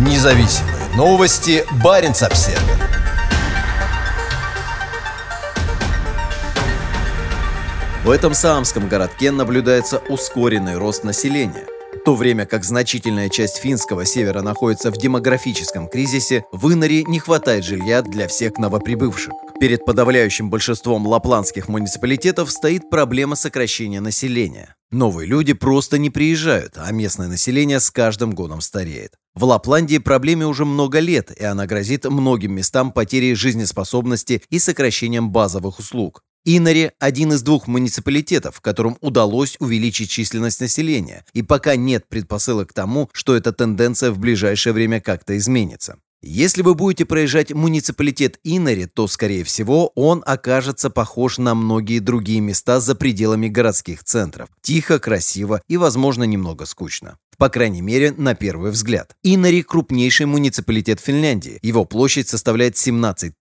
Независимые новости. Барин обсерва В этом самском городке наблюдается ускоренный рост населения. В то время как значительная часть финского севера находится в демографическом кризисе, в Инаре не хватает жилья для всех новоприбывших. Перед подавляющим большинством лапландских муниципалитетов стоит проблема сокращения населения. Новые люди просто не приезжают, а местное население с каждым годом стареет. В Лапландии проблеме уже много лет, и она грозит многим местам потерей жизнеспособности и сокращением базовых услуг. Инари – один из двух муниципалитетов, которым удалось увеличить численность населения, и пока нет предпосылок к тому, что эта тенденция в ближайшее время как-то изменится. Если вы будете проезжать муниципалитет Инари, то, скорее всего, он окажется похож на многие другие места за пределами городских центров. Тихо, красиво и, возможно, немного скучно по крайней мере, на первый взгляд. Инари – крупнейший муниципалитет Финляндии. Его площадь составляет 17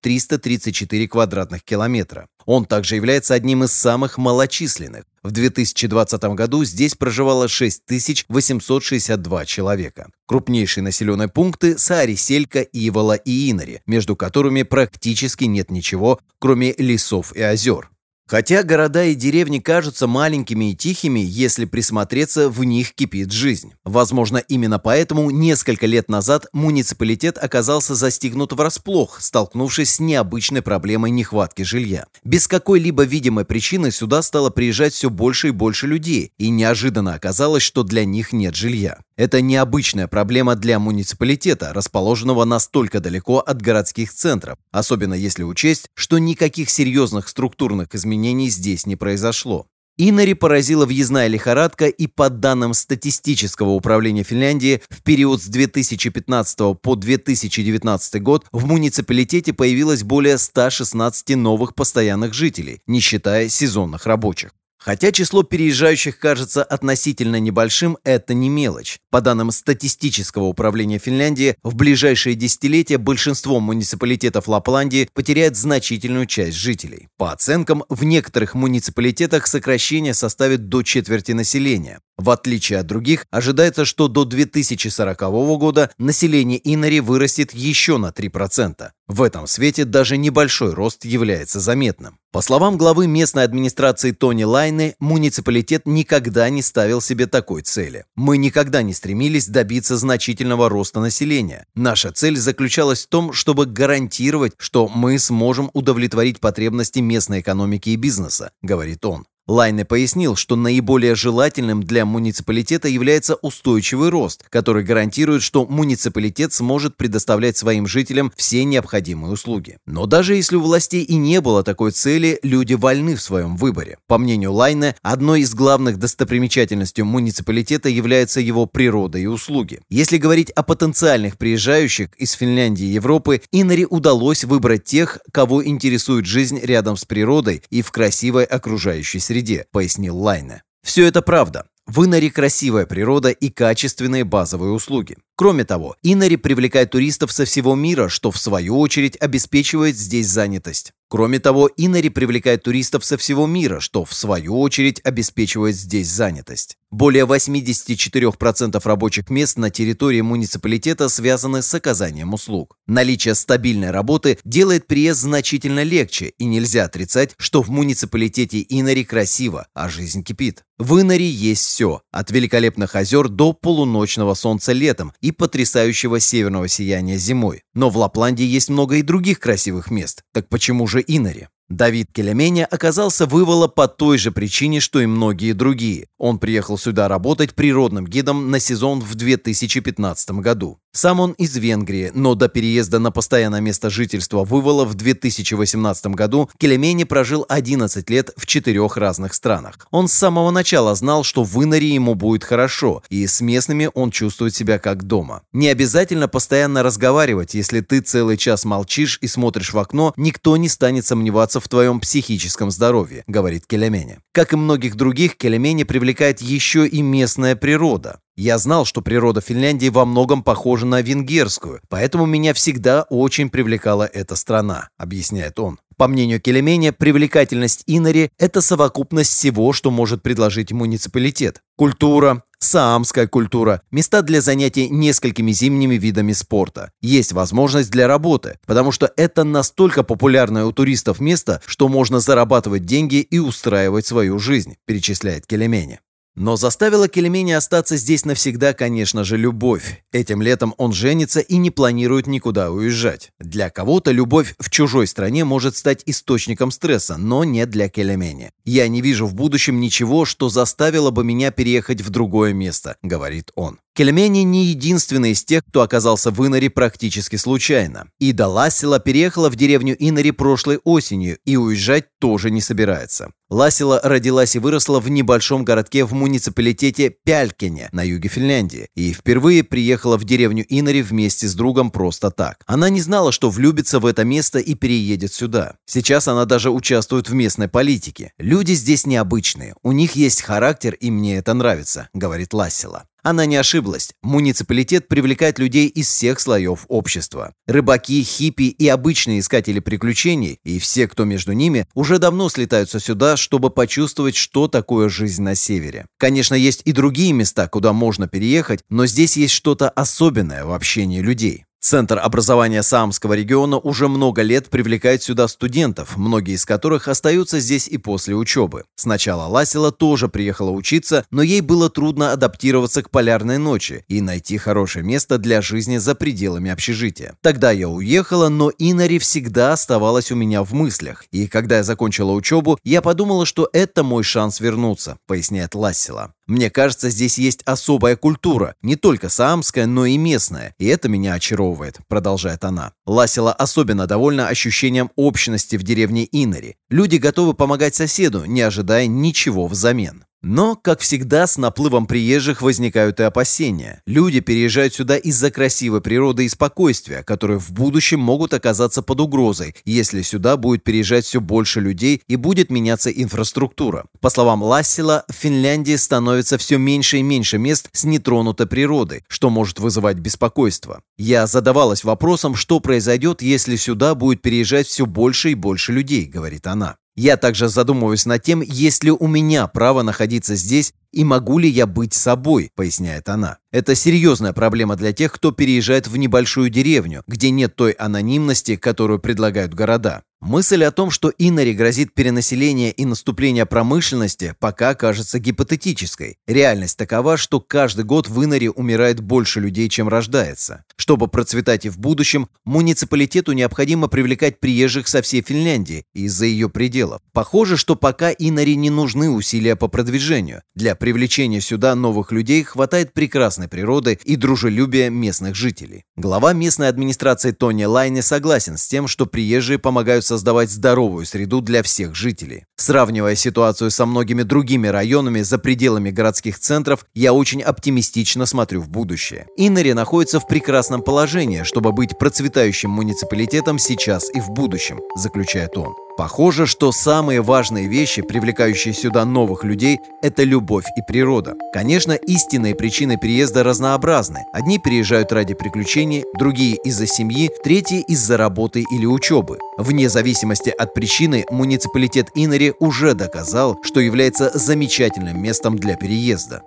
334 квадратных километра. Он также является одним из самых малочисленных. В 2020 году здесь проживало 6862 человека. Крупнейшие населенные пункты – Саари, Селька, Ивола и Инари, между которыми практически нет ничего, кроме лесов и озер. Хотя города и деревни кажутся маленькими и тихими, если присмотреться, в них кипит жизнь. Возможно, именно поэтому несколько лет назад муниципалитет оказался застигнут врасплох, столкнувшись с необычной проблемой нехватки жилья. Без какой-либо видимой причины сюда стало приезжать все больше и больше людей, и неожиданно оказалось, что для них нет жилья. Это необычная проблема для муниципалитета, расположенного настолько далеко от городских центров, особенно если учесть, что никаких серьезных структурных изменений здесь не произошло. Инари поразила въездная лихорадка, и по данным статистического управления Финляндии, в период с 2015 по 2019 год в муниципалитете появилось более 116 новых постоянных жителей, не считая сезонных рабочих. Хотя число переезжающих кажется относительно небольшим, это не мелочь. По данным статистического управления Финляндии, в ближайшие десятилетия большинство муниципалитетов Лапландии потеряет значительную часть жителей. По оценкам, в некоторых муниципалитетах сокращение составит до четверти населения. В отличие от других, ожидается, что до 2040 года население Инари вырастет еще на 3%. В этом свете даже небольшой рост является заметным. По словам главы местной администрации Тони Лайны, муниципалитет никогда не ставил себе такой цели. Мы никогда не стремились добиться значительного роста населения. Наша цель заключалась в том, чтобы гарантировать, что мы сможем удовлетворить потребности местной экономики и бизнеса, говорит он. Лайне пояснил, что наиболее желательным для муниципалитета является устойчивый рост, который гарантирует, что муниципалитет сможет предоставлять своим жителям все необходимые услуги. Но даже если у властей и не было такой цели, люди вольны в своем выборе. По мнению Лайне, одной из главных достопримечательностей муниципалитета является его природа и услуги. Если говорить о потенциальных приезжающих из Финляндии и Европы, Инари удалось выбрать тех, кого интересует жизнь рядом с природой и в красивой окружающей среде среде, пояснил Лайне. Все это правда. В Инаре красивая природа и качественные базовые услуги. Кроме того, Инари привлекает туристов со всего мира, что в свою очередь обеспечивает здесь занятость. Кроме того, Инари привлекает туристов со всего мира, что в свою очередь обеспечивает здесь занятость. Более 84% рабочих мест на территории муниципалитета связаны с оказанием услуг. Наличие стабильной работы делает приезд значительно легче, и нельзя отрицать, что в муниципалитете Инари красиво, а жизнь кипит. В Инари есть все, от великолепных озер до полуночного солнца летом и потрясающего северного сияния зимой. Но в Лапландии есть много и других красивых мест. Так почему же Инари? Давид Келеменя оказался вывола по той же причине, что и многие другие. Он приехал сюда работать природным гидом на сезон в 2015 году. Сам он из Венгрии, но до переезда на постоянное место жительства Вывола в 2018 году Келемени прожил 11 лет в четырех разных странах. Он с самого начала знал, что в Инаре ему будет хорошо, и с местными он чувствует себя как дома. Не обязательно постоянно разговаривать, если ты целый час молчишь и смотришь в окно, никто не станет сомневаться в твоем психическом здоровье, говорит Келемени. Как и многих других, Келемени привлекает еще и местная природа. Я знал, что природа Финляндии во многом похожа на венгерскую, поэтому меня всегда очень привлекала эта страна, объясняет он. По мнению Келеменя, привлекательность Инари – это совокупность всего, что может предложить муниципалитет. Культура, саамская культура, места для занятий несколькими зимними видами спорта. Есть возможность для работы, потому что это настолько популярное у туристов место, что можно зарабатывать деньги и устраивать свою жизнь, перечисляет Келемени. Но заставила Келемени остаться здесь навсегда, конечно же, любовь. Этим летом он женится и не планирует никуда уезжать. Для кого-то любовь в чужой стране может стать источником стресса, но не для Келемени. «Я не вижу в будущем ничего, что заставило бы меня переехать в другое место», — говорит он. Кельмени не единственный из тех, кто оказался в Инаре практически случайно. Ида Лассила переехала в деревню Инари прошлой осенью и уезжать тоже не собирается. Лассила родилась и выросла в небольшом городке в муниципалитете Пялькине на юге Финляндии и впервые приехала в деревню Инари вместе с другом просто так. Она не знала, что влюбится в это место и переедет сюда. Сейчас она даже участвует в местной политике. Люди здесь необычные, у них есть характер и мне это нравится, говорит Лассила. Она не ошиблась. Муниципалитет привлекает людей из всех слоев общества. Рыбаки, хиппи и обычные искатели приключений, и все, кто между ними, уже давно слетаются сюда, чтобы почувствовать, что такое жизнь на севере. Конечно, есть и другие места, куда можно переехать, но здесь есть что-то особенное в общении людей. Центр образования Саамского региона уже много лет привлекает сюда студентов, многие из которых остаются здесь и после учебы. Сначала Ласила тоже приехала учиться, но ей было трудно адаптироваться к полярной ночи и найти хорошее место для жизни за пределами общежития. Тогда я уехала, но Инари всегда оставалась у меня в мыслях. И когда я закончила учебу, я подумала, что это мой шанс вернуться, поясняет Лассила. Мне кажется, здесь есть особая культура, не только саамская, но и местная, и это меня очаровывает», — продолжает она. Ласила особенно довольна ощущением общности в деревне Инари. Люди готовы помогать соседу, не ожидая ничего взамен. Но, как всегда, с наплывом приезжих возникают и опасения. Люди переезжают сюда из-за красивой природы и спокойствия, которые в будущем могут оказаться под угрозой, если сюда будет переезжать все больше людей и будет меняться инфраструктура. По словам Лассила, в Финляндии становится все меньше и меньше мест с нетронутой природой, что может вызывать беспокойство. Я задавалась вопросом, что произойдет, если сюда будет переезжать все больше и больше людей, говорит она. Я также задумываюсь над тем, есть ли у меня право находиться здесь и могу ли я быть собой, поясняет она. Это серьезная проблема для тех, кто переезжает в небольшую деревню, где нет той анонимности, которую предлагают города. Мысль о том, что Инари грозит перенаселение и наступление промышленности, пока кажется гипотетической. Реальность такова, что каждый год в Инаре умирает больше людей, чем рождается. Чтобы процветать и в будущем, муниципалитету необходимо привлекать приезжих со всей Финляндии и из-за ее пределов. Похоже, что пока Инари не нужны усилия по продвижению. Для привлечения сюда новых людей хватает прекрасной природы и дружелюбия местных жителей. Глава местной администрации Тони Лайне согласен с тем, что приезжие помогают создавать здоровую среду для всех жителей. Сравнивая ситуацию со многими другими районами за пределами городских центров, я очень оптимистично смотрю в будущее. Иннери находится в прекрасном положении, чтобы быть процветающим муниципалитетом сейчас и в будущем, заключает он. Похоже, что самые важные вещи, привлекающие сюда новых людей, это любовь и природа. Конечно, истинные причины переезда разнообразны. Одни переезжают ради приключений, другие из-за семьи, третьи из-за работы или учебы. Вне зависимости от причины, муниципалитет Иннери уже доказал, что является замечательным местом для переезда.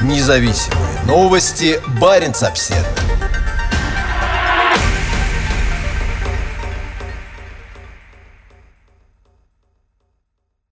Независимые новости. Барин обседный.